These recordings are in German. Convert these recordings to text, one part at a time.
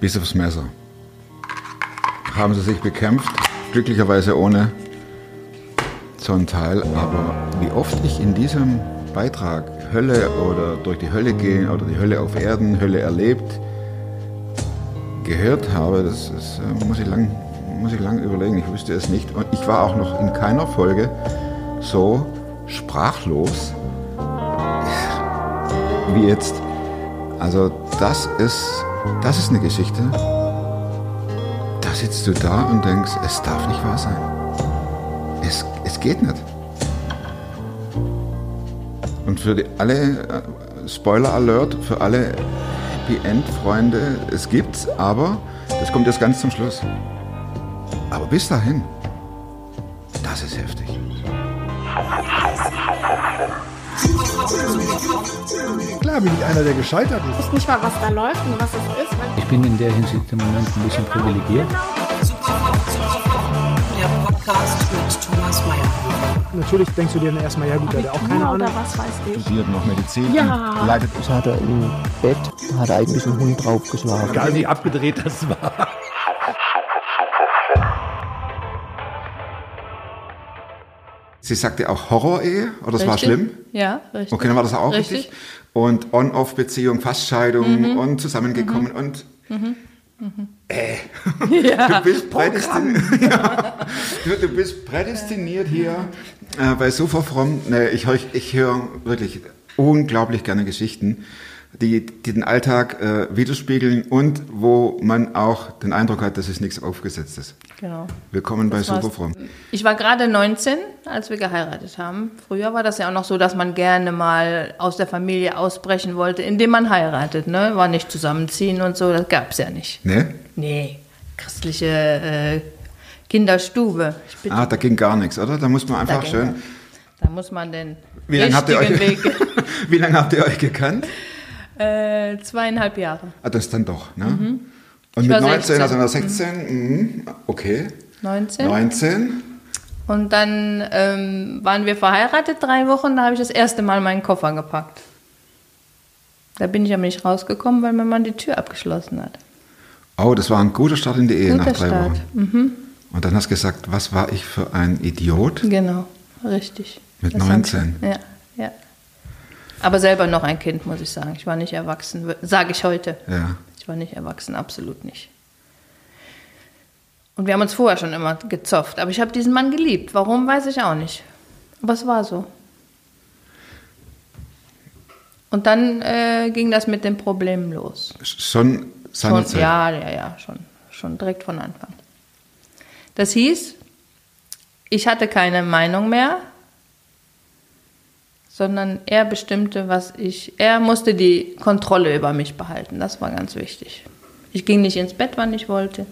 bis aufs Messer. Haben sie sich bekämpft, glücklicherweise ohne so ein Teil. Aber wie oft ich in diesem Beitrag Hölle oder durch die Hölle gehen oder die Hölle auf Erden, Hölle erlebt, gehört habe, das, das äh, muss, ich lang, muss ich lang überlegen. Ich wusste es nicht. Und ich war auch noch in keiner Folge so sprachlos wie jetzt. Also das ist, das ist eine Geschichte. Da sitzt du da und denkst, es darf nicht wahr sein. Es, es geht nicht. Und für die, alle, äh, Spoiler Alert, für alle Happy End Freunde, es gibt's, aber das kommt jetzt ganz zum Schluss. Aber bis dahin, Bin ich einer, der gescheitert ist. Ich weiß nicht mal, was da läuft und was es ist. Ich bin in der Hinsicht im Moment ein bisschen privilegiert. Der Podcast mit Thomas Mayer. Natürlich denkst du dir dann erstmal, ja gut, der hat auch keine Ahnung. oder was weiß ich. Studiert noch Medizin, Ja. leitet Das hat er im Bett, da hat er eigentlich einen Hund draufgeschlagen. Egal wie abgedreht das war. Sie sagte auch Horror-Ehe, oder das war Richtig. schlimm? Ja, richtig. Okay, dann war das auch richtig. Richtig. Und On-Off-Beziehung, Fastscheidung Mhm. und zusammengekommen und äh, du bist prädestiniert. ja, du, du bist prädestiniert hier äh, bei Sofa Fromm. Nee, ich ich höre wirklich unglaublich gerne Geschichten, die, die den Alltag äh, widerspiegeln und wo man auch den Eindruck hat, dass es nichts Aufgesetztes. Genau. Willkommen bei Das. Sofa Fromm. Ich war gerade 19, als wir geheiratet haben. Früher war das ja auch noch so, dass man gerne mal aus der Familie ausbrechen wollte, indem man heiratet. Ne? War nicht zusammenziehen und so, das gab es ja nicht. Ne? Nee, christliche äh, Kinderstube. Ah, da ging gar nichts, oder? Da muss man einfach schön. Da muss man den Wie lange habt ihr euch, wie lange habt ihr euch gekannt? Äh, zweieinhalb Jahre. Ah, das dann doch, ne? Und Mhm. Ich mit war 19, 16. also nach 16, mhm. okay. 19. 19, Und dann ähm, waren wir verheiratet drei Wochen, da habe ich das erste Mal meinen Koffer gepackt. Da bin ich aber nicht rausgekommen, weil mein Mann die Tür abgeschlossen hat. oh, das war ein guter Start in die Ehe Guter nach drei Start. Wochen. Und dann hast du gesagt, was war ich für ein Idiot? Genau, richtig. Mit Das hab 19? ich- Ja, ja. Aber selber noch ein Kind, muss ich sagen. Ich war nicht erwachsen, sage ich heute. Ja. Ich war nicht erwachsen, absolut nicht. Und wir haben uns vorher schon immer gezofft. Aber ich habe diesen Mann geliebt. Warum, weiß ich auch nicht. Aber es war so. Und dann äh, ging das mit den Problemen los. Schon Schon, seinerzeit. ja, ja, ja, schon, schon direkt von Anfang. Das hieß, ich hatte keine Meinung mehr, sondern er bestimmte, was ich, er musste die Kontrolle über mich behalten. Das war ganz wichtig. Ich ging nicht ins Bett, wann ich wollte.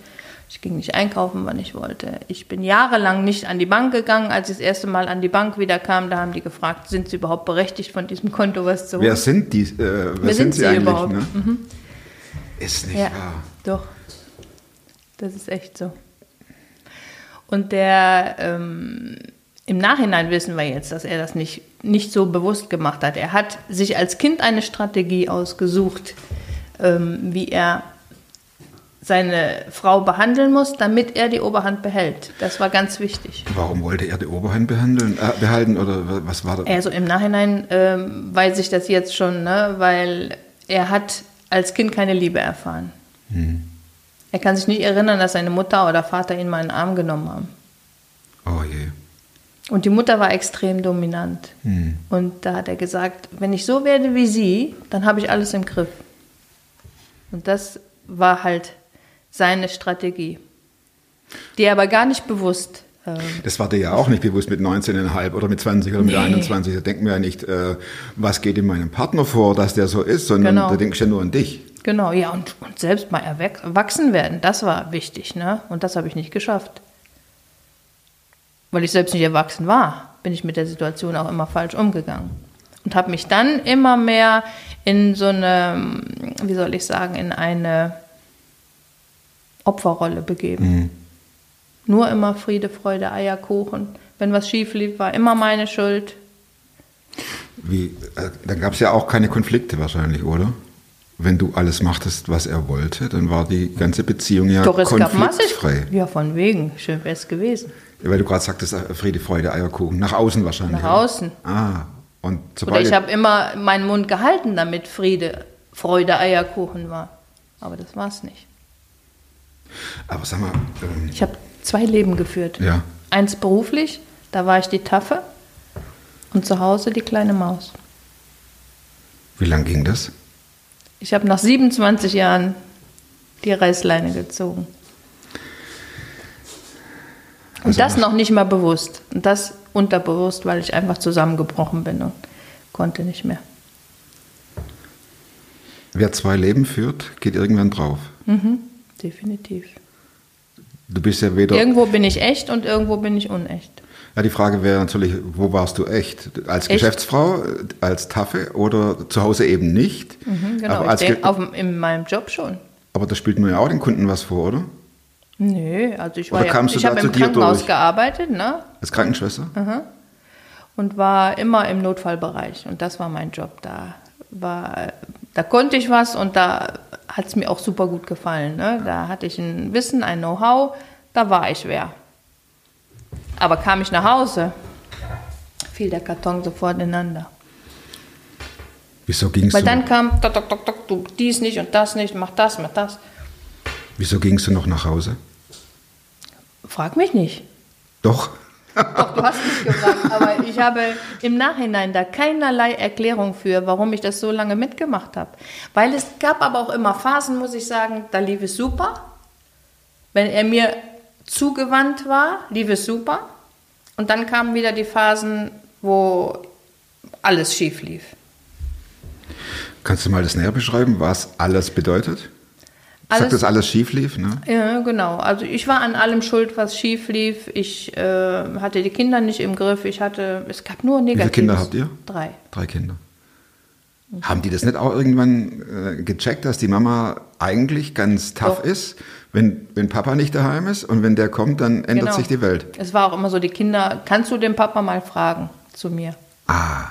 Ich ging nicht einkaufen, wann ich wollte. Ich bin jahrelang nicht an die Bank gegangen. Als ich das erste Mal an die Bank wieder kam, da haben die gefragt, sind sie überhaupt berechtigt, von diesem Konto was zu holen? Wer sind die? Äh, wer, Wer sind sind sie sie eigentlich? überhaupt? Ne? Mhm. Ist nicht Ja, wahr. doch. Das ist echt so. Und der, ähm, im Nachhinein wissen wir jetzt, dass er das nicht, nicht so bewusst gemacht hat. Er hat sich als Kind eine Strategie ausgesucht, ähm, wie er seine Frau behandeln muss, damit er die Oberhand behält. Das war ganz wichtig. Warum wollte er die Oberhand behandeln, äh, behalten oder was war das? Also im Nachhinein ähm, weiß ich das jetzt schon, ne? weil er hat als Kind keine Liebe erfahren. Er kann sich nicht erinnern, dass seine Mutter oder Vater ihn mal in den Arm genommen haben. Oh je. Und die Mutter war extrem dominant. Und da hat er gesagt, wenn ich so werde wie sie, dann habe ich alles im Griff. Und das war halt seine Strategie, die er aber gar nicht bewusst. ähm, Das war dir ja auch nicht bewusst mit 19,5 oder mit 20 oder mit Nee. 21. Da denken wir ja nicht, äh, was geht in meinem Partner vor, dass der so ist, sondern Genau. da denkst du ja nur an dich. Genau, ja, und, und selbst mal erwach- erwachsen werden, das war wichtig, ne? Und das habe ich nicht geschafft. Weil ich selbst nicht erwachsen war, bin ich mit der Situation auch immer falsch umgegangen. Und habe mich dann immer mehr in so eine, wie soll ich sagen, in eine Opferrolle begeben. Nur immer Friede, Freude, Eierkuchen. Wenn was schief lief, war immer meine Schuld. Wie, äh, dann gab es ja auch keine Konflikte wahrscheinlich, oder? Wenn du alles machtest, was er wollte, dann war die ganze Beziehung ja Doch, es gab konfliktfrei. Ja, von wegen. Schön wäre es gewesen. Weil du gerade sagtest, äh, Friede, Freude, Eierkuchen. Nach außen wahrscheinlich. Nach außen. Ah, und Oder ich habe immer meinen Mund gehalten, damit Friede, Freude, Eierkuchen war. Aber das war es nicht. Aber sag mal, ähm, Ich habe zwei Leben geführt. ja, Eins beruflich, da war ich die Taffe. Und zu Hause die kleine Maus. wie lang ging das? Ich habe nach 27 Jahren die Reißleine gezogen. Und Also das noch nicht mal bewusst. Und das unterbewusst, weil ich einfach zusammengebrochen bin und konnte nicht mehr. Wer zwei Leben führt, geht irgendwann drauf. Definitiv. Du bist ja weder. Irgendwo bin ich echt und irgendwo bin ich unecht. Ja, die Frage wäre natürlich, wo warst du echt? Als Echt? Geschäftsfrau, als Taffe oder zu Hause eben nicht? Genau, aber, ich als Ge- auf, in meinem Job schon. aber da spielt man ja auch den Kunden was vor, oder? Nö, also ich Oder war ja, kamst du ich habe im Krankenhaus durch? gearbeitet, ne? Als Krankenschwester? und war immer im Notfallbereich und das war mein Job. Da war, da konnte ich was und da hat es mir auch super gut gefallen. Ne? Da hatte ich ein Wissen, ein Know-how, da war ich wer. Aber kam ich nach Hause, fiel der Karton sofort ineinander. Wieso gingst Weil du? dann kam, tok, tok, tok, du dies nicht und das nicht, mach das, mach das. Wieso gingst du noch nach Hause? Frag mich nicht. Doch. Doch, du hast mich gefragt, aber ich habe im Nachhinein da keinerlei Erklärung für, warum ich das so lange mitgemacht habe. Weil es gab aber auch immer Phasen, muss ich sagen, da lief es super. Wenn er mir zugewandt war, lief es super. Und dann kamen wieder die Phasen, wo alles schief lief. Kannst du mal das näher beschreiben, was alles bedeutet? Sagt Alles- das alles schief lief, ne? Ja, genau. Also ich war an allem schuld, was schief lief. Ich äh, hatte die Kinder nicht im Griff. Ich hatte, es gab nur Negatives. Kinder habt ihr? Drei. Drei Kinder. Haben die das nicht auch irgendwann äh, gecheckt, dass die Mama eigentlich ganz tough Doch. ist, wenn, wenn Papa nicht daheim ist und wenn der kommt, dann ändert Genau. sich die Welt? Es war auch immer so, die Kinder, kannst du den Papa mal fragen zu mir? Ah,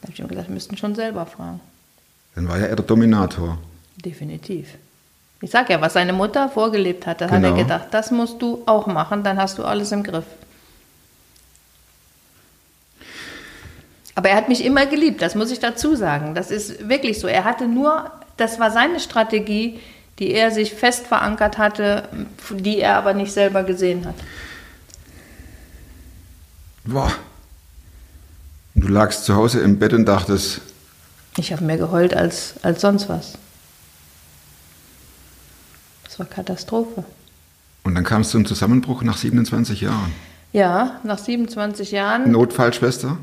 Da habe ich ihm gesagt, wir müssten schon selber fragen. dann war ja er der Dominator. Definitiv. Ich sag ja, was seine Mutter vorgelebt hat, da hat Genau. er gedacht, das musst du auch machen, dann hast du alles im Griff. Aber er hat mich immer geliebt, das muss ich dazu sagen. Das ist wirklich so. Er hatte nur, das war seine Strategie, die er sich fest verankert hatte, die er aber nicht selber gesehen hat. Boah. Und du lagst zu Hause im Bett und dachtest, Ich habe mehr geheult als, als sonst was. Das war Katastrophe. und dann kam es zum Zusammenbruch nach 27 Jahren. Ja, nach 27 Jahren. Notfallschwester.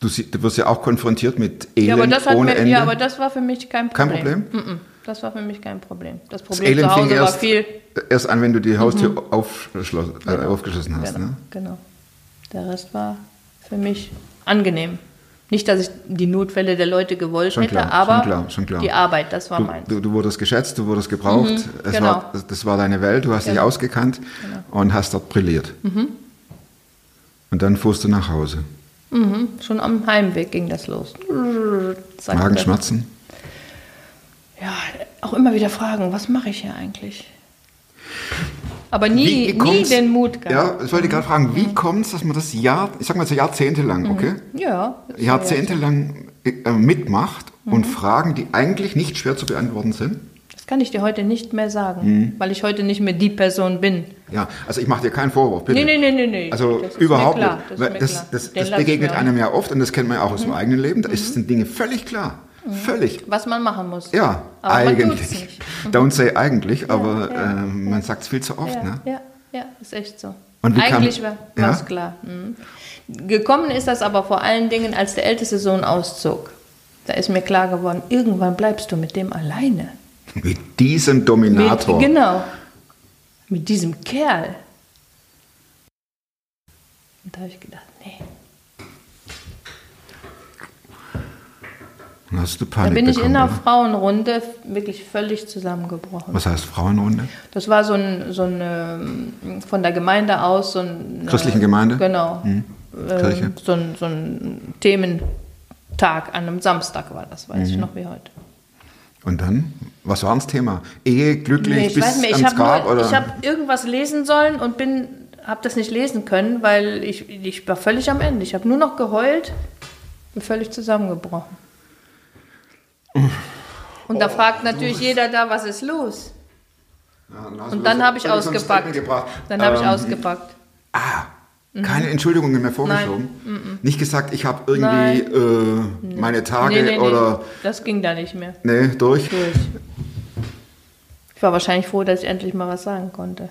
Du, du wirst ja auch konfrontiert mit Elend ja, das ohne mir, Ende. ja, aber das war für mich kein Kein Problem. Problem? Mm-mm, Das war für mich kein Problem. Das das Problem Elend zu Hause war erst, viel. erst an, wenn du die Haustür aufschloss, äh, aufgeschlossen hast. Genau, Ne? genau. Der Rest war für mich angenehm. Nicht, dass ich die Notfälle der Leute gewollt Schon hätte, klar, aber schon klar, schon klar. die Arbeit, das war Du, meins. du, du wurdest geschätzt, du wurdest gebraucht. es genau. war, das war deine Welt, du hast dich Genau. ausgekannt und hast dort brilliert. Und dann fuhrst du nach Hause. Mhm, schon am Heimweg ging das los. Magenschmerzen. Ja, auch immer wieder fragen, was mache ich hier eigentlich? Aber nie, nie den Mut gehabt. Ja, das wollte ich gerade fragen. Wie kommt es, dass man das Jahr, ich sag mal so jahrzehntelang, Mhm. okay? Ja. Jahrzehntelang äh, mitmacht Mhm. und Fragen, die eigentlich nicht schwer zu beantworten sind? Das kann ich dir heute nicht mehr sagen, Mhm. weil ich heute nicht mehr die Person bin. Ja, also ich mache dir keinen Vorwurf, bitte. Nee, nee, nee, nee. Also überhaupt nicht. das Das, das, das begegnet einem ja oft und das kennt man ja auch Mhm. aus dem eigenen Leben. Da ist- sind Dinge völlig klar. Völlig. Was man machen muss. Ja, Aber eigentlich. Mhm. Don't say eigentlich, aber ja. äh, man sagt es viel zu oft. Ja, Ne? ja, ja, ist echt so. Eigentlich war Ja? es klar. Mhm. Gekommen ist das aber vor allen Dingen, als der älteste Sohn auszog. Da ist mir klar geworden, irgendwann bleibst du mit dem alleine. Mit diesem Dominator. Mit, genau. Mit diesem Kerl. Und da habe ich gedacht, nee. Dann hast du Da Panik bin ich in bekommen, einer oder? Frauenrunde wirklich völlig zusammengebrochen. Was heißt Frauenrunde? Das war so ein, so eine, von der Gemeinde aus, so ein. Christlichen Gemeinde? Genau. Mhm. Ähm, Kirche? So ein, so ein Themen, Tag, an einem Samstag war das, weiß ich Mhm. noch wie heute. Und dann? Was war das Thema? Ehe, glücklich, Nee, ich bis weiß nicht, ich ans habe Grab? nur- oder? ich habe irgendwas lesen sollen und bin, habe das nicht lesen können, weil ich, ich war völlig am Ende. Ich habe nur noch geheult, bin völlig zusammengebrochen. Und da fragt natürlich jeder da, was ist los? Ja, dann Und dann habe ich ausgepackt. Dann habe ich Ähm, ausgepackt. Ah, keine Entschuldigungen mehr vorgeschoben? Nicht gesagt, ich habe irgendwie äh, meine Tage Nee, nee, nee, oder... das ging da nicht mehr Nee, durch. durch. Ich war wahrscheinlich froh, dass ich endlich mal was sagen konnte.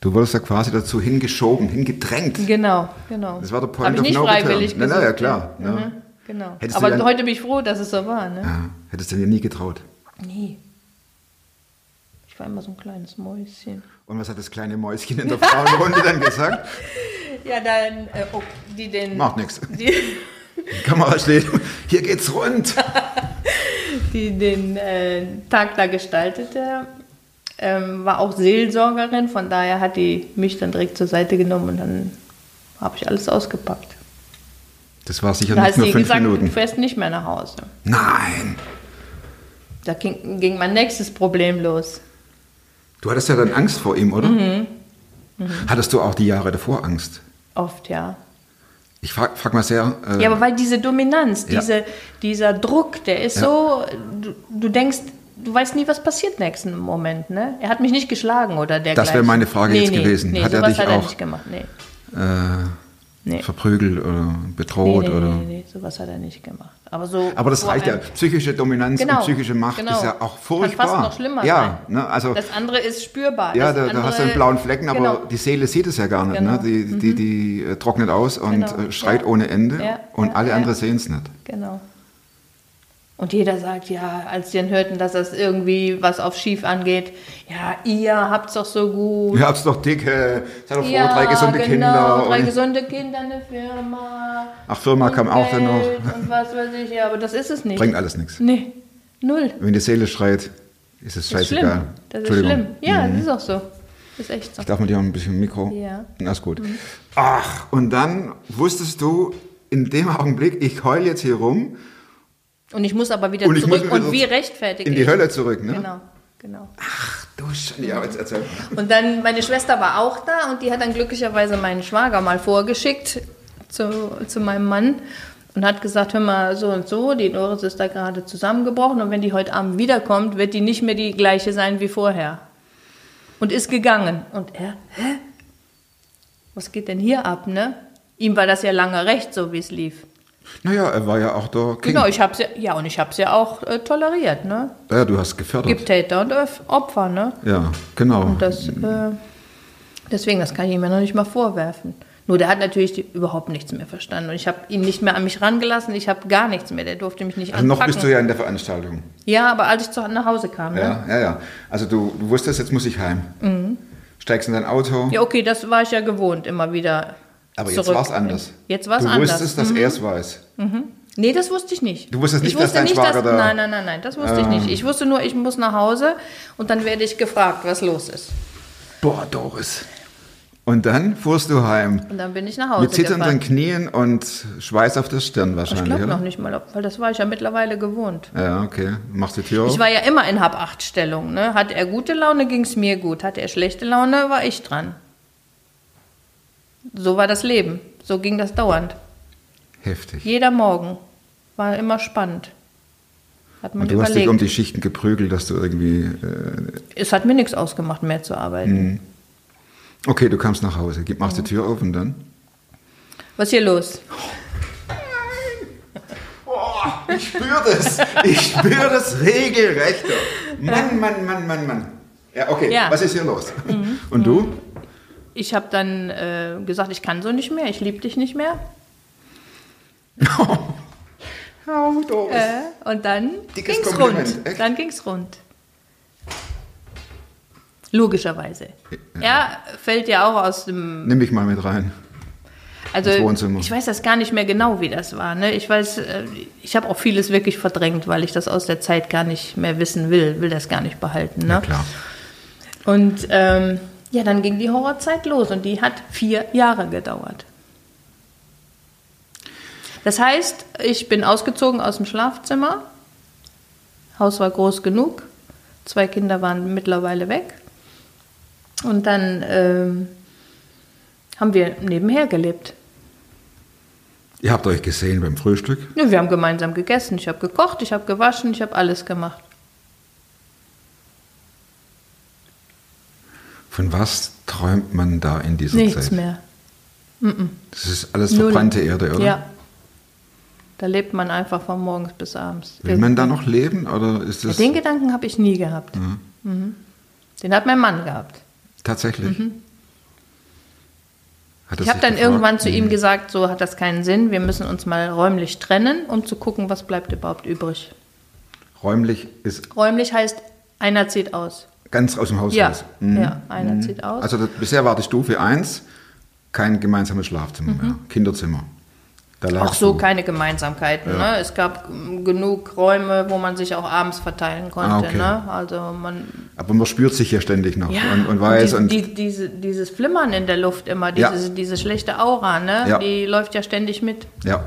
Du wurdest ja quasi dazu hingeschoben, hingedrängt. Genau, genau. Das war der Point Hab ich of nicht no freiwillig return. Na, na, ja, gesucht, klar, ja. Mhm, genau. Hättest du Aber dann- heute bin ich froh, dass es so war. Ne? Ja, hättest du dir nie getraut. Nee. Ich war immer so ein kleines Mäuschen. Und was hat das kleine Mäuschen in der Frauenrunde dann gesagt? Ja, dann, äh, oh, die den. Macht nichts. Die, Die Kamera steht, hier geht's rund. die den äh, Tag da gestaltete, ähm, war auch Seelsorgerin. Von daher hat die mich dann direkt zur Seite genommen und dann habe ich alles ausgepackt. Das war sicher Da nicht nur fünf gesagt, du Minuten. fährst nicht mehr nach Hause. Nein. Da ging, ging mein nächstes Problem los. Du hattest ja dann Angst vor ihm, oder? Mhm. Hattest du auch die Jahre davor Angst? Oft, ja. Ich frag, frag mal sehr. Äh, Ja, aber weil diese Dominanz, Ja. diese, dieser Druck, der ist Ja. so, du, du denkst, du weißt nie, was passiert nächsten Moment. Ne? Er hat mich nicht geschlagen oder dergleichen. Das wäre meine Frage nee, jetzt nee, gewesen. Nee, Hat er dich hat er auch- gemacht. Äh, verprügelt oder bedroht oder. nee, nee, sowas hat er nicht gemacht. Aber, so Aber das reicht ja. Psychische Dominanz Genau, und psychische Macht genau. ist ja auch Kann furchtbar. fast noch schlimmer ja. Ne, also Das andere ist spürbar. ja, da, da hast du einen blauen Flecken, aber Genau. die Seele sieht es ja gar nicht. Genau. Ne? Die, die, die äh, trocknet aus und Genau. äh, schreit Ja. ohne Ende Ja, und ja, alle anderen sehen es nicht. Genau. Und jeder sagt, ja, als sie dann hörten, dass das irgendwie was auf schief angeht, ja, ihr habt's doch so gut. Ihr habt's doch dicke, seid doch froh, Ja, drei gesunde genau, Kinder. drei und, gesunde Kinder, eine Firma. ach, Firma kam auch dann noch. Geld Und was weiß ich, ja, aber das ist es nicht. Bringt alles nichts. Nee, null. Wenn die Seele schreit, ist es Das ist scheißegal. schlimm. Das ist schlimm. Ja, Mhm. das ist auch so. Das ist echt so. Ich darf mit dir ein bisschen Mikro. Ja. Mhm. Na, ist gut. Ach, und dann wusstest du in dem Augenblick, ich heul jetzt hier rum Und ich muss aber wieder Und zurück. wieder Und wie zurück rechtfertigt in die Hölle zurück, ne? Genau, genau. Ach du Scheiße, ja, jetzt erzähl. Und dann, meine Schwester war auch da und die hat dann glücklicherweise meinen Schwager mal vorgeschickt zu, zu meinem Mann und hat gesagt, hör mal, so und so, die Doris ist da gerade zusammengebrochen und wenn die heute Abend wiederkommt, wird die nicht mehr die gleiche sein wie vorher. Und ist gegangen. Und er, hä? Was geht denn hier ab, ne? Ihm war das ja lange recht, so wie es lief. Naja, er war ja auch der King. Genau, ich hab's ja, ja, und ich hab's ja auch äh, toleriert, ne? Ja, du hast gefördert. Gibt Täter und Öf- Opfer, ne? Ja, genau. Und das, äh, deswegen, das kann ich ihm ja noch nicht mal vorwerfen. Nur der hat natürlich überhaupt nichts mehr verstanden. Und ich habe ihn nicht mehr an mich rangelassen. Ich habe gar nichts mehr. Der durfte mich nicht also noch anpacken. bist du ja in der Veranstaltung. ja, aber als ich zu, nach Hause kam. Ne? Ja, ja, ja. Also du, du wusstest, jetzt muss ich heim. Steigst in dein Auto. Mhm. ja, okay, das war ich ja gewohnt, immer wieder. Aber jetzt war es anders. Jetzt war es du anders. wusstest, dass er es weiß. Nee, das wusste ich nicht. Du wusstest nicht, ich dass wusste dein nicht, Schwager da- Nein, nein, nein, nein, das wusste ich nicht. Ich wusste nur, ich muss nach Hause und dann werde ich gefragt, was los ist. Boah, Doris. Und dann fuhrst du heim. Und dann bin ich nach Hause Mit zitternden gefahren. Knien und Schweiß auf der Stirn Ich wahrscheinlich, glaube oder? noch nicht mal, weil das war ich ja mittlerweile gewohnt. Ja, okay. Machst die Tür auf. Ich war ja immer in Hab-Acht-Stellung. Ne? Hatte er gute Laune, ging es mir gut. Hatte er schlechte Laune, war ich dran. So war das Leben. So ging das dauernd. Heftig. Jeder Morgen war immer spannend. Hat man Und du hast dich überlegt. um die Schichten geprügelt, dass du irgendwie... Äh, es hat mir nichts ausgemacht, mehr zu arbeiten. Mhm. okay, du kamst nach Hause. Machst die Tür auf und dann? Was ist hier los? Oh, ich spüre das. Ich spüre das regelrecht. Mann, Mann, Mann, Mann, Mann. Ja, okay. Ja. Mhm. Was ist hier los? Und du? Ich habe dann äh, gesagt, ich kann so nicht mehr, ich liebe dich nicht mehr. Oh. Äh, und dann Dickes ging's Kompliment, rund. echt? Dann ging's rund. Logischerweise. Er fällt ja auch aus dem Nimm mich mal mit rein. Also ich weiß das gar nicht mehr genau, wie das war. Ne? Ich weiß, äh, ich habe auch vieles wirklich verdrängt, weil ich das aus der Zeit gar nicht mehr wissen will, will das gar nicht behalten. Ne? Ja, klar. Und ähm, ja, dann ging die Horrorzeit los und die hat vier Jahre gedauert. Das heißt, ich bin ausgezogen aus dem Schlafzimmer. Haus war groß genug. Zwei Kinder waren mittlerweile weg. Und dann ähm, haben wir nebenher gelebt. Ihr habt euch gesehen beim Frühstück. Ja, wir haben gemeinsam gegessen. Ich habe gekocht, ich habe gewaschen, ich habe alles gemacht. Von was träumt man da in dieser Nichts Zeit? mehr. Das ist alles Null. verbrannte Erde, oder? Ja. Da lebt man einfach von morgens bis abends. Will man da noch leben oder ist Ja, das den Gedanken habe ich nie gehabt. Mhm. Den hat mein Mann gehabt. tatsächlich? Er Ich habe dann gefragt? irgendwann zu ihm Mhm. gesagt, so hat das keinen Sinn. Wir müssen uns mal räumlich trennen, um zu gucken, was bleibt überhaupt übrig. Räumlich ist Räumlich heißt, einer zieht aus. Ganz aus dem Haus Ja, raus. Mhm. ja einer zieht aus. Also das, bisher war die Stufe 1 kein gemeinsames Schlafzimmer mehr, Kinderzimmer. Da auch so du. keine Gemeinsamkeiten. Ja. Ne? Es gab genug Räume, wo man sich auch abends verteilen konnte. Ah, okay. ne? Also man Aber man spürt sich ja ständig noch ja, und, und weiß die, und, die, diese, dieses Flimmern in der Luft immer, Ja. diese, schlechte Aura, ne? Die läuft ja ständig mit. ja.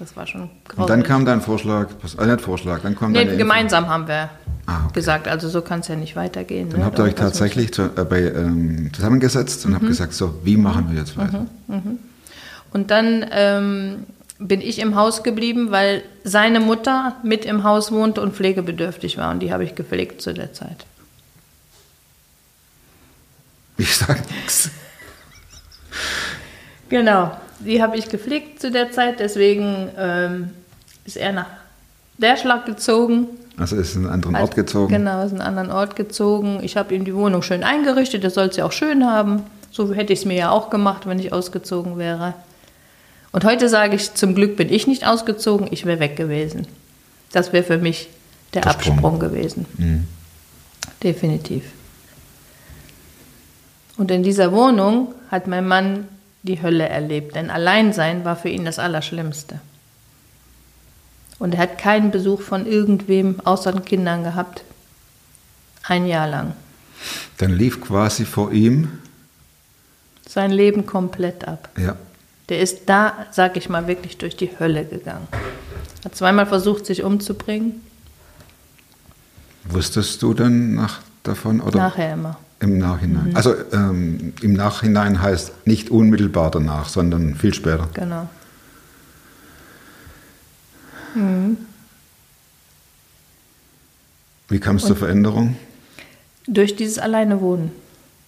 Das war schon Und grausig. dann kam dein Vorschlag, äh, nicht Vorschlag, dann kam nee, deine Info. gemeinsam haben wir Ah, okay. gesagt, also so kann es ja nicht weitergehen. Dann ne? habt ihr euch tatsächlich zu, äh, bei, ähm, zusammengesetzt und Mhm. habt gesagt, so, wie machen wir jetzt weiter? Und dann ähm, bin ich im Haus geblieben, weil seine Mutter mit im Haus wohnte und pflegebedürftig war. Und die habe ich gepflegt zu der Zeit. Ich sag nichts. Genau, die habe ich gepflegt zu der Zeit. Deswegen ähm, ist er nach Derschlag gezogen. Also ist in einen anderen Ort gezogen. Genau, ist in einen anderen Ort gezogen. Ich habe ihm die Wohnung schön eingerichtet. Das soll sie auch schön haben. So hätte ich es mir ja auch gemacht, wenn ich ausgezogen wäre. Und heute sage ich, zum Glück bin ich nicht ausgezogen, ich wäre weg gewesen. Das wäre für mich der, Der Sprung. Absprung gewesen. Mhm. Definitiv. Und in dieser Wohnung hat mein Mann die Hölle erlebt, denn Alleinsein war für ihn das Allerschlimmste. Und er hat keinen Besuch von irgendwem außer den Kindern gehabt. Ein Jahr lang. Dann lief quasi vor ihm, Sein Leben komplett ab. ja, Der ist da, sag ich mal, wirklich durch die Hölle gegangen. Hat zweimal versucht, sich umzubringen. wusstest du dann nach, davon? Oder Nachher immer. Im Nachhinein. Mhm. Also ähm, im Nachhinein heißt nicht unmittelbar danach, sondern viel später. Genau. Wie kam es zur Veränderung? Durch dieses Alleinewohnen.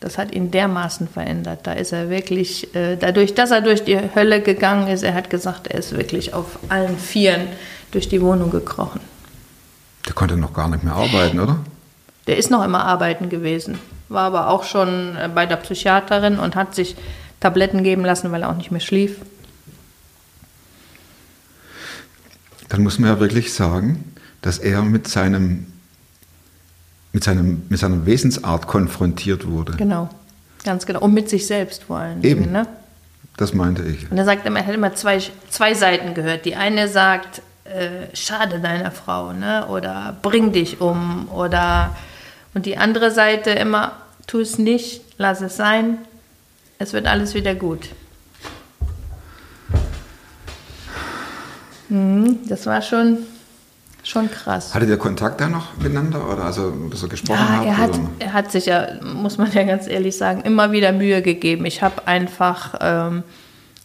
Das hat ihn dermaßen verändert. Da ist er wirklich, äh, dadurch, dass er durch die Hölle gegangen ist, er hat gesagt, er ist wirklich auf allen Vieren durch die Wohnung gekrochen. Der konnte noch gar nicht mehr arbeiten, oder? Der ist noch immer arbeiten gewesen, war aber auch schon äh, bei der Psychiaterin und hat sich Tabletten geben lassen, weil er auch nicht mehr schlief. Dann muss man ja wirklich sagen, dass er mit seinem mit, seinem, mit seiner Wesensart konfrontiert wurde. Genau, ganz genau. Und mit sich selbst vor allem. Eben. Ne? Das meinte ich. Und er sagt immer, er hat immer zwei, zwei Seiten gehört. Die eine sagt, äh, schade deiner Frau, ne? Oder bring dich um. Oder und die andere Seite immer, tu es nicht, lass es sein. Es wird alles wieder gut. Mhm, das war schon, schon krass. Hattet ihr Kontakt da noch miteinander oder also ihr gesprochen Ja, habt? er hat, oder? er hat sich ja, muss man ja ganz ehrlich sagen, immer wieder Mühe gegeben. Ich habe einfach, ähm,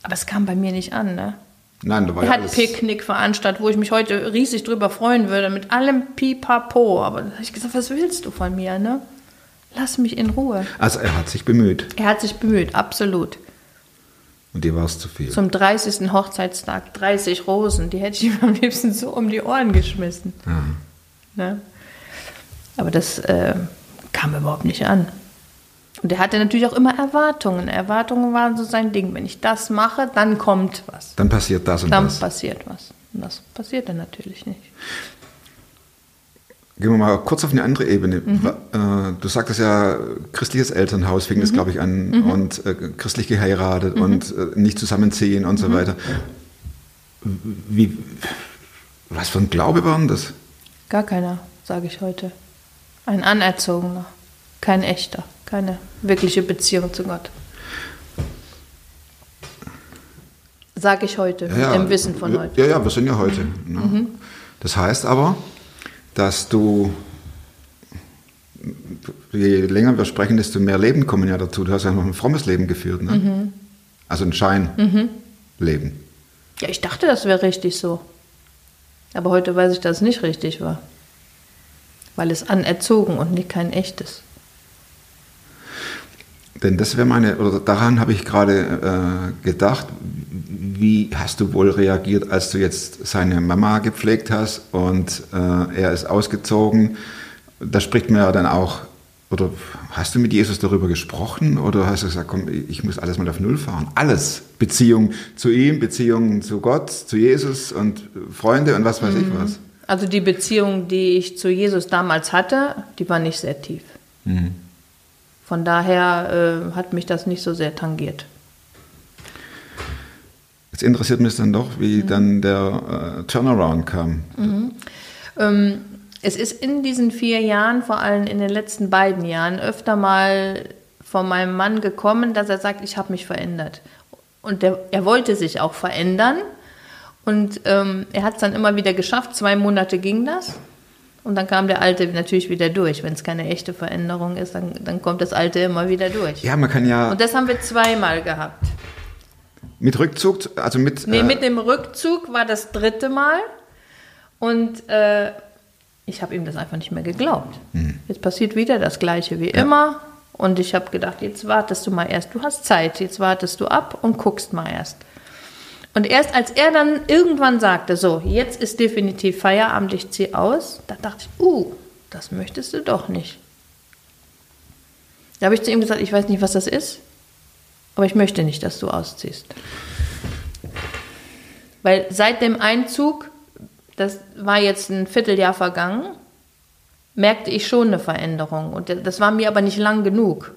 aber es kam bei mir nicht an, ne? Nein, da war Er ja hat. Picknick veranstaltet, wo ich mich heute riesig drüber freuen würde, mit allem Pipapo. Aber da habe ich gesagt, was willst du von mir, ne? Lass mich in Ruhe. Also er hat sich bemüht Er hat sich bemüht, absolut. Und dir war es zu viel. Zum 30. Hochzeitstag 30 Rosen, die hätte ich ihm am liebsten so um die Ohren geschmissen. Ne? Aber das äh, kam überhaupt nicht an. Und er hatte natürlich auch immer Erwartungen. Erwartungen waren so sein Ding. Wenn ich das mache, dann kommt was. Dann passiert das und Dann das. passiert was. Und das passierte natürlich nicht. Gehen wir mal kurz auf eine andere Ebene. Mhm. Äh, Du sagtest ja, christliches Elternhaus fing Mhm. das, glaube ich, an und äh, christlich geheiratet und äh, nicht zusammenziehen und Mhm. so weiter. Wie, was für ein Glaube war denn das? Gar keiner, sage ich heute. Ein anerzogener, kein echter, keine wirkliche Beziehung zu Gott. Sage ich heute, mit dem Wissen von wir- heute. Ja, ja, wir sind ja heute. Ne? Das heißt aber, dass du, je länger wir sprechen, desto mehr Leben kommen ja dazu. Du hast ja noch ein frommes Leben geführt. Ne? Mhm. Also ein Scheinleben. Ja, ich dachte, das wäre richtig so. Aber heute weiß ich, dass es nicht richtig war. Weil es anerzogen und nicht kein echtes. Denn das wäre meine, oder daran habe ich gerade äh, gedacht, wie hast du wohl reagiert, als du jetzt seine Mama gepflegt hast und äh, er ist ausgezogen? Da spricht man ja dann auch, oder hast du mit Jesus darüber gesprochen oder hast du gesagt, komm, ich muss alles mal auf Null fahren? Alles. Beziehung zu ihm, Beziehung zu Gott, zu Jesus und Freunde und was weiß ich was. Also die Beziehung, die ich zu Jesus damals hatte, die war nicht sehr tief. Von daher äh, hat mich das nicht so sehr tangiert. Jetzt interessiert mich dann doch, wie dann der äh, Turnaround kam. Ähm, es ist in diesen vier Jahren, vor allem in den letzten beiden Jahren, öfter mal von meinem Mann gekommen, dass er sagt, ich habe mich verändert. Und der, er wollte sich auch verändern. Und ähm, er hat es dann immer wieder geschafft. Zwei Monate ging das. Und dann kam der Alte natürlich wieder durch. Wenn es keine echte Veränderung ist, dann, dann kommt das Alte immer wieder durch. Ja, man kann ja Und das haben wir zweimal gehabt. mit Rückzug, also mit. Nee, äh, mit dem Rückzug war das dritte Mal. Und äh, ich habe ihm das einfach nicht mehr geglaubt. Jetzt passiert wieder das Gleiche wie immer. Und ich habe gedacht, jetzt wartest du mal erst. Du hast Zeit. Jetzt wartest du ab und guckst mal erst. Und erst als er dann irgendwann sagte, so, jetzt ist definitiv Feierabend, ich ziehe aus, da dachte ich, uh, das möchtest du doch nicht. Da habe ich zu ihm gesagt, ich weiß nicht, was das ist, aber ich möchte nicht, dass du ausziehst. Weil seit dem Einzug, das war jetzt ein Vierteljahr vergangen, merkte ich schon eine Veränderung. Und das war mir aber nicht lang genug.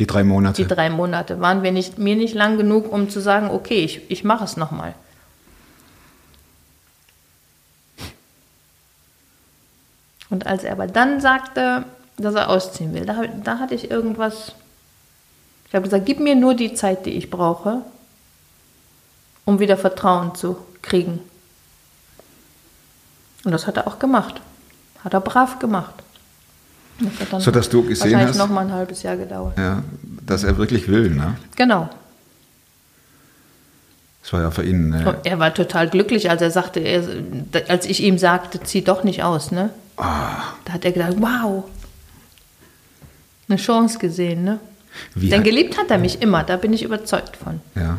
Die drei Monate. Die drei Monate waren wir nicht, mir nicht lang genug, um zu sagen, okay, ich, ich mache es nochmal. Und als er aber dann sagte, dass er ausziehen will, da, da hatte ich irgendwas. Ich habe gesagt, gib mir nur die Zeit, die ich brauche, um wieder Vertrauen zu kriegen. Und das hat er auch gemacht. Hat er brav gemacht. Das hat dann So, dass du gesehen wahrscheinlich hast- noch mal ein halbes Jahr gedauert. ja, dass er wirklich will. Ne? Genau. Das war ja für ihn. Äh, er war total glücklich, als er sagte, er, als ich ihm sagte, zieh doch nicht aus, ne? Ah. Da hat er gedacht, wow, eine Chance gesehen, ne? wie Denn hat, geliebt hat er mich immer, da bin ich überzeugt von. ja.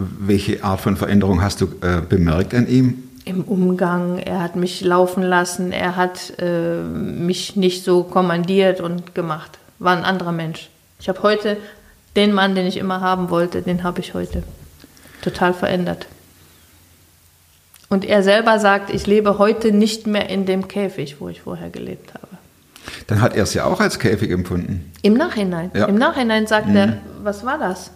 Welche Art von Veränderung hast du äh, bemerkt an ihm? Im Umgang, er hat mich laufen lassen, er hat äh, mich nicht so kommandiert und gemacht. War ein anderer Mensch. Ich habe heute den Mann, den ich immer haben wollte, den habe ich heute. Total verändert. Und er selber sagt, ich lebe heute nicht mehr in dem Käfig, wo ich vorher gelebt habe. Dann hat er es ja auch als Käfig empfunden. Im Nachhinein. Ja. Im Nachhinein sagt er, was war das?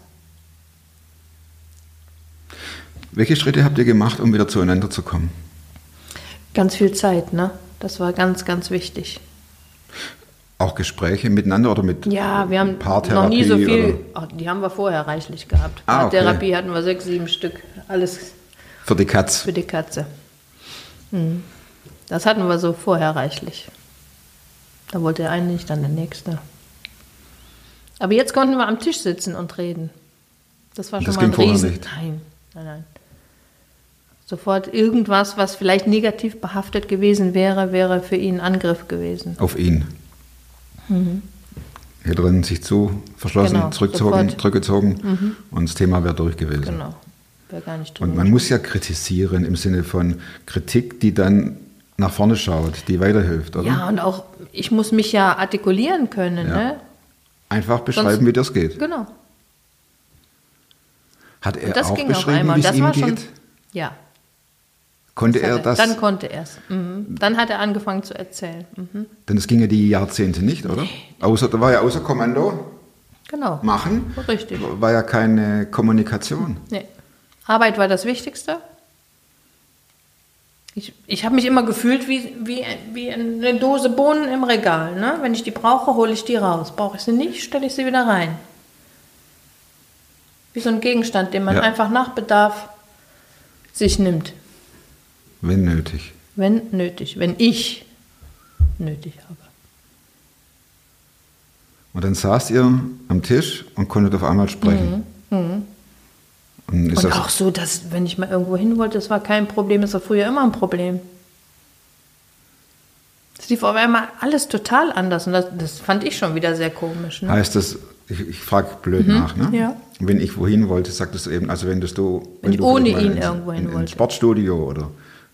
Welche Schritte habt ihr gemacht, um wieder zueinander zu kommen? Ganz viel Zeit, ne? Das war ganz, ganz wichtig. Auch Gespräche miteinander oder mit Ja, wir haben noch nie so viel. Oh, die haben wir vorher reichlich gehabt. Ah, okay. Therapie hatten wir sechs, sieben Stück. Alles für die Katz? für die Katze. Mhm. Das hatten wir so vorher reichlich. Da wollte der eine nicht, dann der nächste. Aber jetzt konnten wir am Tisch sitzen und reden. Das war schon Das mal ein ging Riesen. nicht. Nein, nein, nein. Sofort irgendwas, was vielleicht negativ behaftet gewesen wäre, wäre für ihn Angriff gewesen. Auf ihn. Hätte er sich zu verschlossen, Mhm. Genau, zurückgezogen, sofort. Mhm. zurückgezogen und das Thema wäre durch gewesen. Genau. Wäre gar nicht drin. Und man muss ja kritisieren im Sinne von Kritik, die dann nach vorne schaut, die weiterhilft, oder? Ja, und auch, ich muss mich ja artikulieren können, Ja. ne? Einfach beschreiben, Sonst- wie das geht. Genau. Hat er auch beschrieben, wie es ihm geht? schon. Ja. Konnte hat er das? Dann konnte er es. Mhm. Dann hat er angefangen zu erzählen. Mhm. denn das ging ja die Jahrzehnte nicht, oder? Außer, da war ja außer Kommando Genau. machen, Richtig. war ja keine Kommunikation. Nee. Arbeit war das Wichtigste. Ich, ich habe mich immer gefühlt wie, wie, wie eine Dose Bohnen im Regal. Ne? Wenn ich die brauche, hole ich die raus. Brauche ich sie nicht, stelle ich sie wieder rein. Wie so ein Gegenstand, den man Ja. einfach nach Bedarf sich nimmt. Wenn nötig. Wenn nötig. Wenn ich nötig habe. Und dann saßt ihr am Tisch und konntet auf einmal sprechen. Und ist Mhm. Und das, auch so, dass, wenn ich mal irgendwo hin wollte, das war kein Problem, das war früher immer ein Problem. Es lief auf einmal alles total anders und das, das fand ich schon wieder sehr komisch. Ne? heißt das, ich, ich frage blöd nach, ne? ja. Wenn ich wohin wollte, sagtest du eben, also wenn du, Wenn ich du ohne ihn irgendwo hin in, wollte. ins Sportstudio oder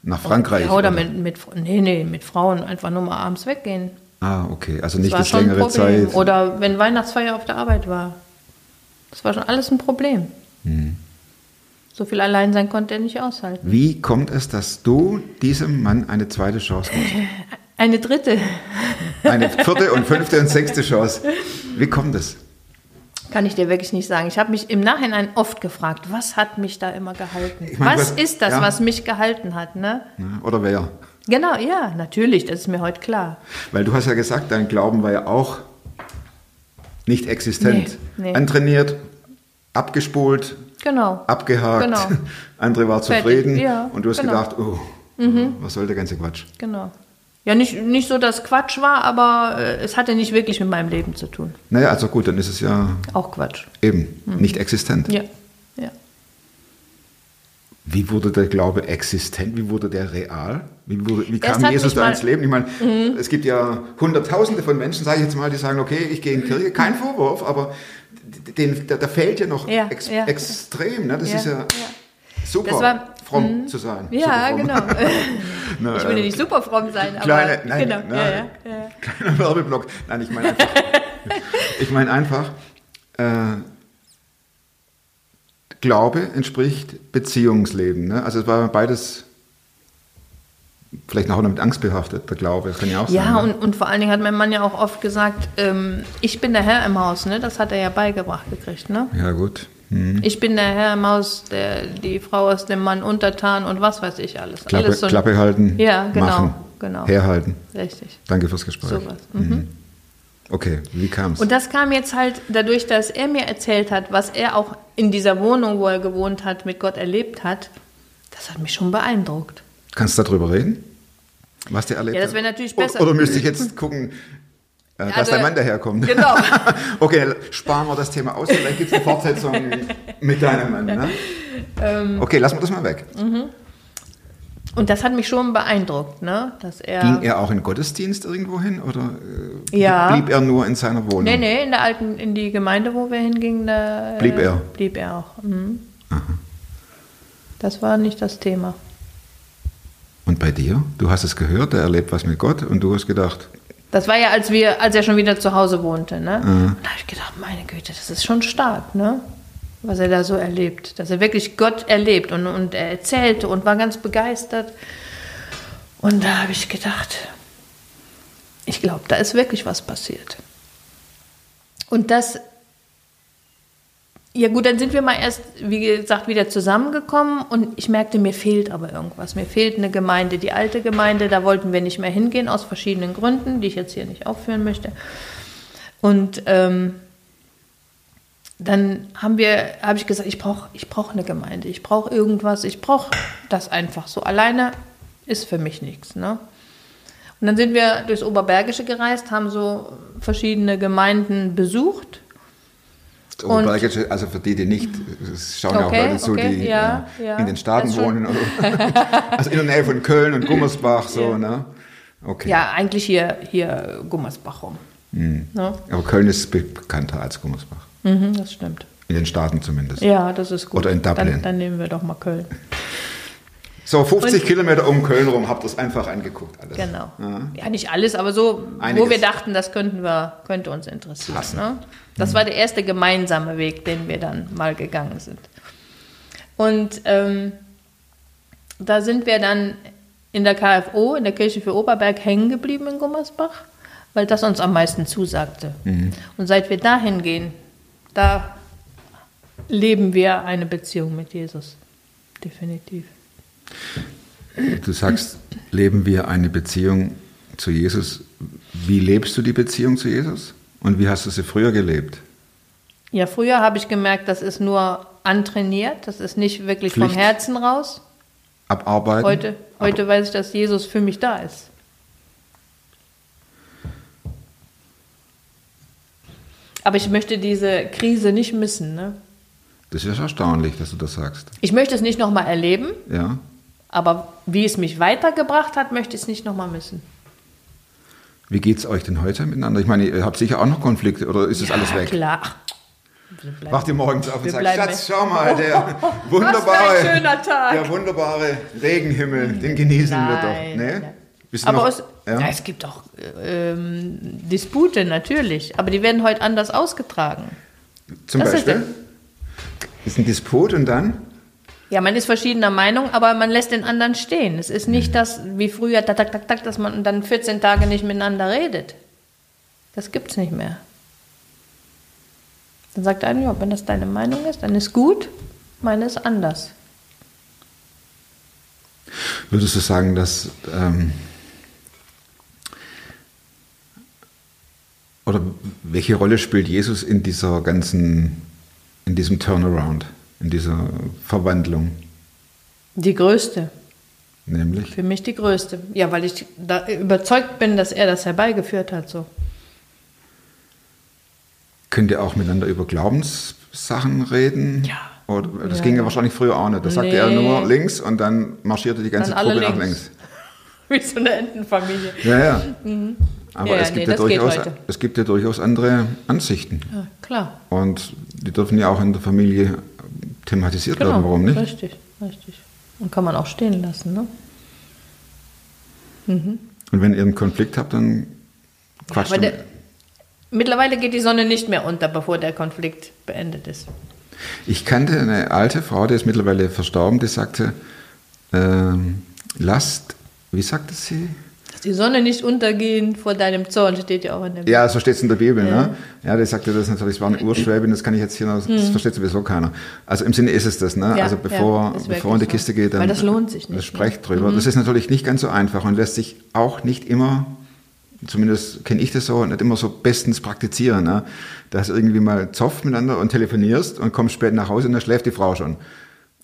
nach Frankreich. Ja, oder mit, mit, nee, nee, mit Frauen einfach nur mal abends weggehen. Ah, okay, also Das nicht war das schon ein längere Problem. Zeit. Oder wenn Weihnachtsfeier auf der Arbeit war. Das war schon alles ein Problem. Hm. So viel allein sein konnte er nicht aushalten. Wie kommt es, dass du diesem Mann eine zweite Chance gibst? Eine dritte Eine vierte und fünfte und sechste Chance. Wie kommt es? Kann ich dir wirklich nicht sagen. Ich habe mich im Nachhinein oft gefragt, was hat mich da immer gehalten? Ich meine, was was- ist das, ja. was mich gehalten hat? Ne? Oder wer? Genau, ja, natürlich, das ist mir heute klar. Weil du hast ja gesagt, dein Glauben war ja auch nicht existent. Nee, nee. Antrainiert, abgespult, Genau. abgehakt. Genau. Andere war zufrieden. ja, und du hast genau. gedacht, oh, was soll der ganze Quatsch? Genau. Ja, nicht, nicht so, dass Quatsch war, aber äh, es hatte nicht wirklich mit meinem Leben zu tun. Naja, also gut, dann ist es ja Auch Quatsch. eben nicht existent. Mhm. Ja. ja. Wie wurde der Glaube existent? Wie wurde der real? Wie, wurde, wie kam hat Jesus da ins Leben? Ich meine, es gibt ja Hunderttausende von Menschen, sage ich jetzt mal, die sagen, okay, ich gehe in die Kirche, kein Vorwurf, aber den, da, da fehlt ja noch Ja, ex, ja. extrem. Ne? Das ist ja, ja. Super, Das war- fromm zu sein. Ja, genau. Na, Ich will ja äh, nicht super fromm sein, aber Kleine, nein, genau. nein. Ja, ja, ja. Kleiner Werbeblock. Nein, ich meine einfach, ich meine einfach, äh, Glaube entspricht Beziehungsleben. Ne? Also es war beides vielleicht auch noch mit Angst behaftet, der Glaube. Das kann ja auch Ja, sein. ne? und, und vor allen Dingen hat mein Mann ja auch oft gesagt, ähm, ich bin der Herr im Haus, ne? Das hat er ja beigebracht gekriegt, ne? Ja, gut. Hm. Ich bin der Herr im Haus, der, die Frau ist dem Mann untertan und was weiß ich alles. Klappe, alles so Klappe halten, Ja, genau, machen, genau. herhalten. Richtig. Danke fürs Gespräch. Sowas. Mhm. Okay, wie kam es? Und das kam jetzt halt dadurch, dass er mir erzählt hat, was er auch in dieser Wohnung, wo er gewohnt hat, mit Gott erlebt hat. Das hat mich schon beeindruckt. Kannst du darüber reden? Was der erlebt Ja, das wäre natürlich Oder- besser. Oder müsste ich jetzt gucken, äh, dass Also, dein Mann daherkommt? Genau. okay, sparen wir das Thema aus, vielleicht gibt es eine Fortsetzung mit deinem Mann. Ne? Ähm. Okay, lassen wir das mal weg. Und das hat mich schon beeindruckt, ne? Dass er. Ging er auch in Gottesdienst irgendwo hin oder äh, Ja. blieb er nur in seiner Wohnung? Nee, nee, in der alten, in die Gemeinde, wo wir hingingen, da äh, Blieb er? Blieb er auch. Mhm. Das war nicht das Thema. Und bei dir? Du hast es gehört, er erlebt was mit Gott und du hast gedacht, Das war ja, als wir, als er schon wieder zu Hause wohnte, ne? Und da habe ich gedacht, meine Güte, das ist schon stark, ne? Was er da so erlebt. Dass er wirklich Gott erlebt und, und er erzählte und war ganz begeistert. Und da habe ich gedacht, ich glaube, da ist wirklich was passiert. Und das, ja gut, dann sind wir mal erst, wie gesagt, wieder zusammengekommen und ich merkte, mir fehlt aber irgendwas. Mir fehlt eine Gemeinde. Die alte Gemeinde, da wollten wir nicht mehr hingehen, aus verschiedenen Gründen, die ich jetzt hier nicht aufführen möchte. Und ähm, dann haben wir, habe ich gesagt, ich brauche ich brauch eine Gemeinde, ich brauche irgendwas, ich brauche das einfach so. Alleine ist für mich nichts. Ne? Und dann sind wir durchs Oberbergische gereist, haben so verschiedene Gemeinden besucht. Das Oberbergische, also für die, die nicht, es schauen ja auch Okay, Leute zu, okay, die ja, äh, ja. in den Staaten schon. wohnen. Also in der Nähe von Köln und Gummersbach, so, Ja. ne? Okay. Ja, eigentlich hier, hier Gummersbach rum. Ne? Aber Köln ist bekannter als Gummersbach. Mhm, das stimmt. In den Staaten zumindest. Ja, das ist gut. Oder in Dublin. Dann, dann nehmen wir doch mal Köln. So, 50 Kilometer um Köln rum, habt ihr es einfach angeguckt alles. Genau. Ja. Ja, nicht alles, aber so, Einiges. wo wir dachten, das könnten wir, könnte uns interessieren. Passen. Ne? Das war der erste gemeinsame Weg, den wir dann mal gegangen sind. Und ähm, da sind wir dann in der KFO, in der Kirche für Oberberg, hängen geblieben in Gummersbach, weil das uns am meisten zusagte. Und seit wir dahin gehen, da leben wir eine Beziehung mit Jesus. Definitiv. Du sagst, leben wir eine Beziehung zu Jesus. Wie lebst du die Beziehung zu Jesus? Und wie hast du sie früher gelebt? Ja, früher habe ich gemerkt, das ist nur antrainiert. Das ist nicht wirklich Pflicht. vom Herzen raus. Abarbeiten. Heute, heute weiß ich, dass Jesus für mich da ist. Aber ich möchte diese Krise nicht missen. Ne? Das ist erstaunlich, dass du das sagst. Ich möchte es nicht nochmal erleben, Ja. aber wie es mich weitergebracht hat, möchte ich es nicht nochmal missen. Wie geht's euch denn heute miteinander? Ich meine, ihr habt sicher auch noch Konflikte oder ist das alles weg? klar. Wacht ihr morgens auf und sagt, Schatz, schau mal, der wunderbare, der wunderbare Regenhimmel, den genießen wir doch. Nein, Nee? nein. Du Aber noch, es, ja? ja, es gibt auch ähm, Dispute natürlich, aber die werden heute anders ausgetragen. Zum das ist Beispiel? Ist ein Disput und dann? Ja, man ist verschiedener Meinung, aber man lässt den anderen stehen. Es ist nicht das wie früher, tak, tak, tak, tak, dass man dann 14 Tage nicht miteinander redet. Das gibt's nicht mehr. Dann sagt einer, ja, wenn das deine Meinung ist, dann ist gut, meine ist anders. Würdest du sagen, dass ähm, oder welche Rolle spielt Jesus in dieser ganzen, in diesem Turnaround, in dieser Verwandlung? Die größte, Nämlich? für mich die größte. Ja, weil ich da überzeugt bin, dass er das herbeigeführt hat. So. Könnt ihr auch miteinander über Glaubenssachen reden? Ja. Oder, das Ja, ging ja wahrscheinlich früher auch nicht. Da sagte Nee. er nur links und dann marschierte die ganze Truppe nach links. Wie so eine Entenfamilie. Ja, ja. Aber Ja, es, gibt nee, ja durchaus, es gibt ja durchaus andere Ansichten. Ja, klar. Und die dürfen ja auch in der Familie thematisiert Genau. werden. Warum nicht? Richtig, richtig. Und kann man auch stehen lassen, ne? Und wenn ihr einen Konflikt habt, dann quatscht ihr. der, mittlerweile geht die Sonne nicht mehr unter, bevor der Konflikt beendet ist. Ich kannte eine alte Frau, die ist mittlerweile verstorben, die sagte, ähm, lasst, wie sagte sie? Die Sonne nicht untergehen vor deinem Zorn, steht ja auch in der Bibel. Ja, so steht es in der Bibel. Ne? Ja, die sagte das natürlich, es war eine Urschwäbin, das kann ich jetzt hier noch, das versteht sowieso keiner. Also im Sinne ist es das, ne? Mhm. Ja, also bevor, ja, bevor in die Kiste geht, dann Weil das lohnt sich nicht, Mhm. Sprecht drüber. Das ist natürlich nicht ganz so einfach und lässt sich auch nicht immer, zumindest kenne ich das so, nicht immer so bestens praktizieren. Ne? Dass irgendwie mal zofft miteinander und telefonierst und kommst spät nach Hause und dann schläft die Frau schon.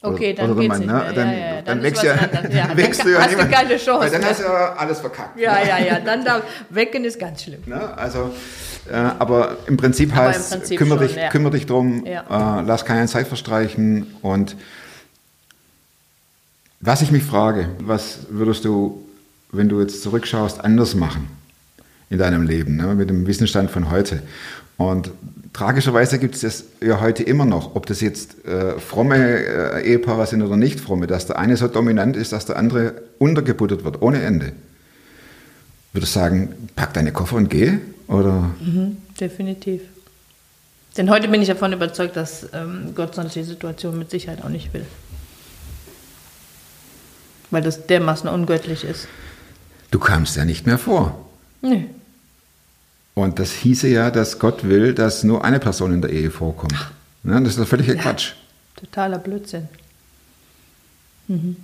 Okay, dann oder geht's nicht ne? Dann, Ja, dann, wächst ja. Ja, dann wächst dann du ja hast du keine Chance Weil dann mehr. hast du ja alles verkackt. Ja, ne? ja, ja, dann da wecken ist ganz schlimm. Ne? Also, äh, aber im Prinzip Aber heißt, Prinzip kümmere, schon, dich, ja. kümmere dich drum, äh, lass keine Zeit verstreichen. Und was ich mich frage, was würdest du, wenn du jetzt zurückschaust, anders machen in deinem Leben, ne? mit dem Wissensstand von heute? Und tragischerweise gibt es das ja heute immer noch, ob das jetzt äh, fromme äh, Ehepaare sind oder nicht fromme, dass der eine so dominant ist, dass der andere untergebuttert wird, ohne Ende. Würdest du sagen, pack deine Koffer und geh? Oder Definitiv. Denn heute bin ich davon überzeugt, dass ähm, Gott solche Situationen mit Sicherheit auch nicht will. Weil das dermaßen ungöttlich ist. du kamst ja nicht mehr vor. Nee. Und das hieße ja, dass Gott will, dass nur eine Person in der Ehe vorkommt. Ne? Das ist doch völliger Quatsch. Totaler Blödsinn. Und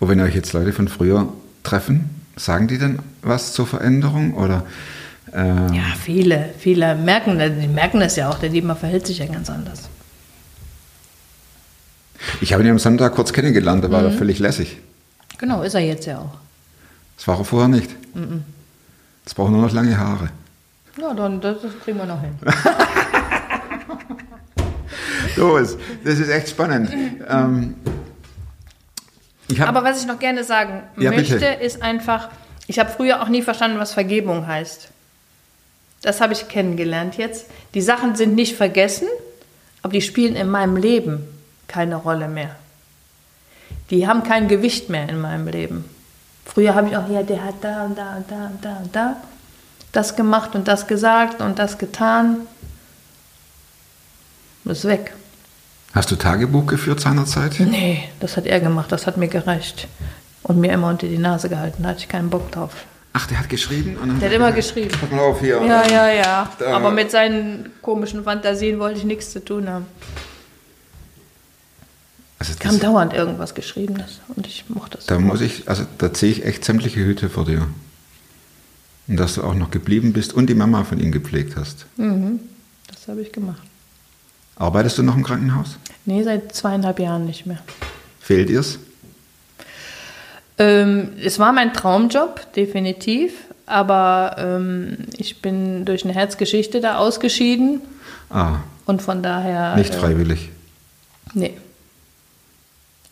wenn euch jetzt Leute von früher treffen, sagen die dann was zur Veränderung? Oder äh, Ja, viele, viele merken, das- die merken das ja auch. Der Lieber verhält sich ja ganz anders. ich habe ihn am Sonntag kurz kennengelernt, da war Mhm. er völlig lässig. Genau, ist er jetzt ja auch. Das war er vorher nicht. Mhm. Jetzt braucht nur noch lange Haare. Ja, dann das, das kriegen wir noch hin. Ist, das ist echt spannend. Ähm, hab, Aber was ich noch gerne sagen Ja, möchte, bitte. ist einfach, ich habe früher auch nie verstanden, was Vergebung heißt. Das habe ich kennengelernt jetzt. Die Sachen sind nicht vergessen, aber die spielen in meinem Leben keine Rolle mehr. Die haben kein Gewicht mehr in meinem Leben. Früher habe ich auch, ja, der hat da und da und da und da und da das gemacht und das gesagt und das getan. Das ist weg. hast du Tagebuch geführt seinerzeit? Nee, das hat er gemacht, das hat mir gereicht. Und mir immer unter die Nase gehalten, da hatte ich keinen Bock drauf. Ach, der hat geschrieben? Und dann Der hat immer geschrieben. Pass mal auf hier. Ja, ja, ja. Da- Aber mit seinen komischen Fantasien wollte ich nichts zu tun haben. Also Es kam dauernd irgendwas Geschriebenes und ich mochte es. da muss ich, also da ziehe ich echt sämtliche Hüte vor dir. Und dass du auch noch geblieben bist und die Mama von ihm gepflegt hast. Das habe ich gemacht. Arbeitest du noch im Krankenhaus? Nee, seit zweieinhalb Jahren nicht mehr. Fehlt dir's? Ähm, es war mein Traumjob, definitiv. Aber ähm, ich bin durch eine Herzgeschichte da ausgeschieden. Ah, Und von daher. nicht äh, freiwillig. Nee.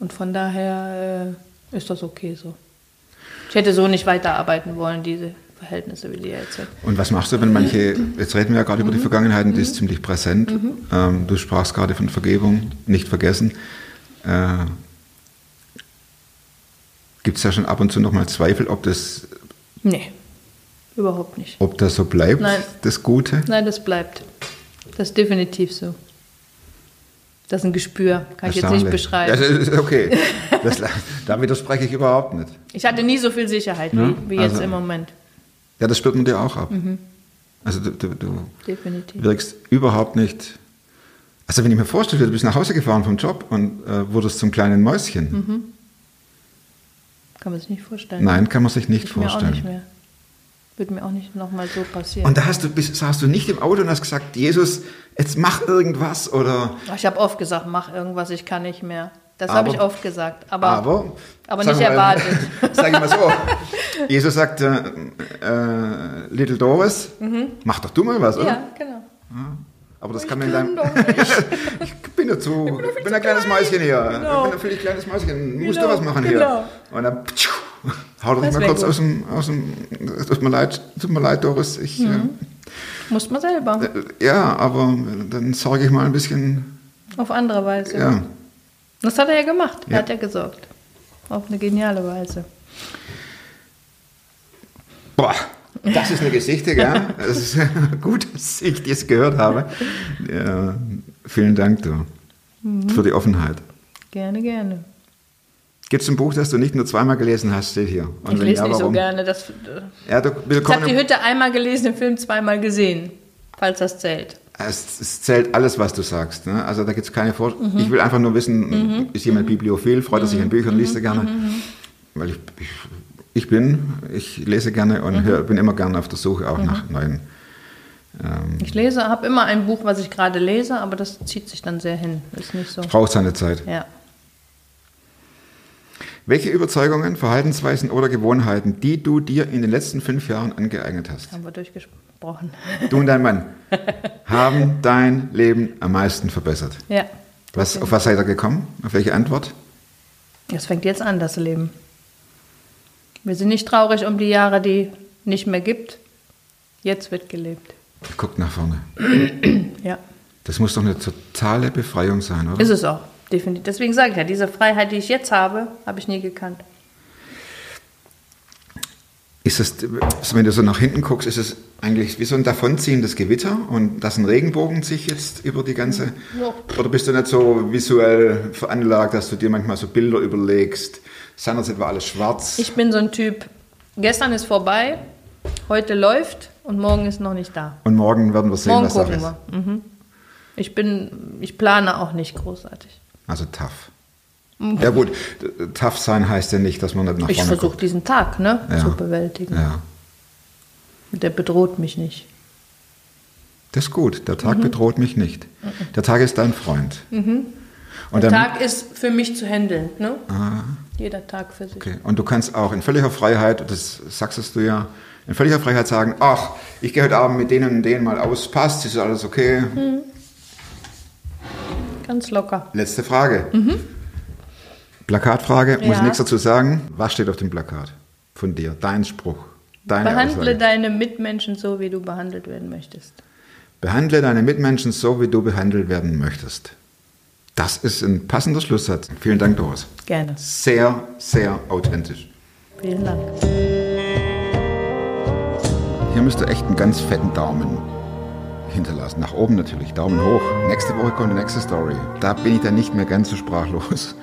Und von daher äh, ist das okay so. Ich hätte so nicht weiterarbeiten wollen, diese Verhältnisse, wie die jetzt sind. Und was machst du, wenn manche, jetzt reden wir ja gerade über die Mhm. Vergangenheit und die ist ziemlich präsent. Ähm, du sprachst gerade von Vergebung, nicht vergessen. Äh, Gibt es ja schon ab und zu nochmal Zweifel, ob das, Nee, überhaupt nicht. ob das so bleibt, Nein. das Gute? Nein, das bleibt. Das ist definitiv so. Das ist ein Gespür, kann ich jetzt nicht beschreiben. Das ist okay. Das, da widerspreche ich überhaupt nicht. Ich hatte nie so viel Sicherheit Ja, wie, wie jetzt also- im Moment. Ja, das spürt man dir auch ab. Mhm. Also du, du, du Definitiv. wirkst überhaupt nicht. Also wenn ich mir vorstelle, du bist nach Hause gefahren vom Job und äh, wurdest zum kleinen Mäuschen. Mhm. Kann man sich nicht vorstellen. Nein, kann man sich nicht Ich mir auch vorstellen. nicht mehr. Wird mir auch nicht nochmal so passieren. Und da hast du, bist, saßt du nicht im Auto und hast gesagt, Jesus, jetzt mach irgendwas oder. ich habe oft gesagt, mach irgendwas, ich kann nicht mehr. Das habe ich oft gesagt. Aber, Aber, aber nicht mal- erwartet. Sag ich mal so. Jesus sagte, äh, Little Doris, mach doch du mal was, oder? Mhm. ja, genau. Aber das Ich kann man deinem. ich bin dazu. Ich bin ein kleines Mäuschen hier. Genau. Ich bin ein völlig kleines Mäuschen. Musst Genau, du was machen genau. hier? Und dann ptschuh, hau doch Das mal kurz gut. aus dem, aus dem. Tut mir leid, tut mir leid, Doris. Ich, Mhm. Muss man selber. äh, ja, aber dann sorge ich mal ein bisschen. Auf andere Weise. Ja. Das hat er ja gemacht. Ja. Er hat ja gesorgt. Auf eine geniale Weise. Boah, das ist eine Geschichte, gell? Es ist gut, dass ich das gehört habe. Ja, vielen Dank, du, Mhm. für die Offenheit. Gerne, gerne. Gibt es ein Buch, das du nicht nur zweimal gelesen hast, steht hier. Und Ich lese ja, nicht so warum? gerne. Das, Ja, du, ich habe die Hütte einmal gelesen, den Film zweimal gesehen. Falls das zählt. Es, es zählt alles, was du sagst. Ne? Also da gibt es keine Vor Mhm. Ich will einfach nur wissen, ist jemand bibliophil, freut er sich an Mhm. Büchern, liest er gerne? Weil ich, ich, ich bin, ich lese gerne und Mhm. hör, bin immer gerne auf der Suche auch nach neuen. Ich lese, habe immer ein Buch, was ich gerade lese, aber das zieht sich dann sehr hin. Ist nicht so. Braucht seine Zeit. Ja. Welche Überzeugungen, Verhaltensweisen oder Gewohnheiten, die du dir in den letzten fünf Jahren angeeignet hast, Haben wir durchgesprochen. du und dein Mann, haben dein Leben am meisten verbessert? Ja. Was, auf was seid ihr gekommen? Auf welche Antwort? Es fängt jetzt an, das Leben. Wir sind nicht traurig um die Jahre, die nicht mehr gibt. Jetzt wird gelebt. Guckt nach vorne. Ja. Das muss doch eine totale Befreiung sein, oder? Ist es auch. Definitiv. Deswegen sage ich ja, diese Freiheit, die ich jetzt habe, habe ich nie gekannt. Ist es, wenn du so nach hinten guckst, ist es eigentlich wie so ein davonziehendes Gewitter und dass ein Regenbogen sich jetzt über die ganze. Oder bist du nicht so visuell veranlagt, dass du dir manchmal so Bilder überlegst? Seinerzeit war alles schwarz. Ich bin so ein Typ, gestern ist vorbei, heute läuft und morgen ist noch nicht da. und morgen werden wir sehen, morgen was da ist. Mhm. Ich bin, ich plane auch nicht großartig. Also tough. Ja gut, tough sein heißt ja nicht, dass man nicht nach Mhm. Ich vorne versuche diesen Tag ne, Ja. zu bewältigen. Ja, Der bedroht mich nicht. das ist gut. Der Tag Mhm. bedroht mich nicht. Der Tag ist dein Freund. Und Der Tag ist für mich zu handeln. Ne? Jeder Tag für sich. Okay. Und du kannst auch in völliger Freiheit, das sagst du ja, in völliger Freiheit sagen, ach, ich gehe heute Abend mit denen und denen mal aus, passt, ist alles okay. Ganz locker. Letzte Frage. Plakatfrage, muss ich Ja. nichts dazu sagen. Was steht auf dem Plakat von dir? Dein Spruch, deine Behandle Aussage. deine Mitmenschen so, wie du behandelt werden möchtest. Behandle deine Mitmenschen so, wie du behandelt werden möchtest. Das ist ein passender Schlusssatz. Vielen Dank, Doris. Gerne. Sehr, sehr authentisch. Vielen Dank. Hier müsst ihr echt einen ganz fetten Daumen hinterlassen. Nach oben natürlich, Daumen hoch. Nächste Woche kommt die nächste Story. Da bin ich dann nicht mehr ganz so sprachlos.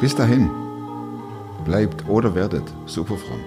Bis dahin, bleibt oder werdet super fromm.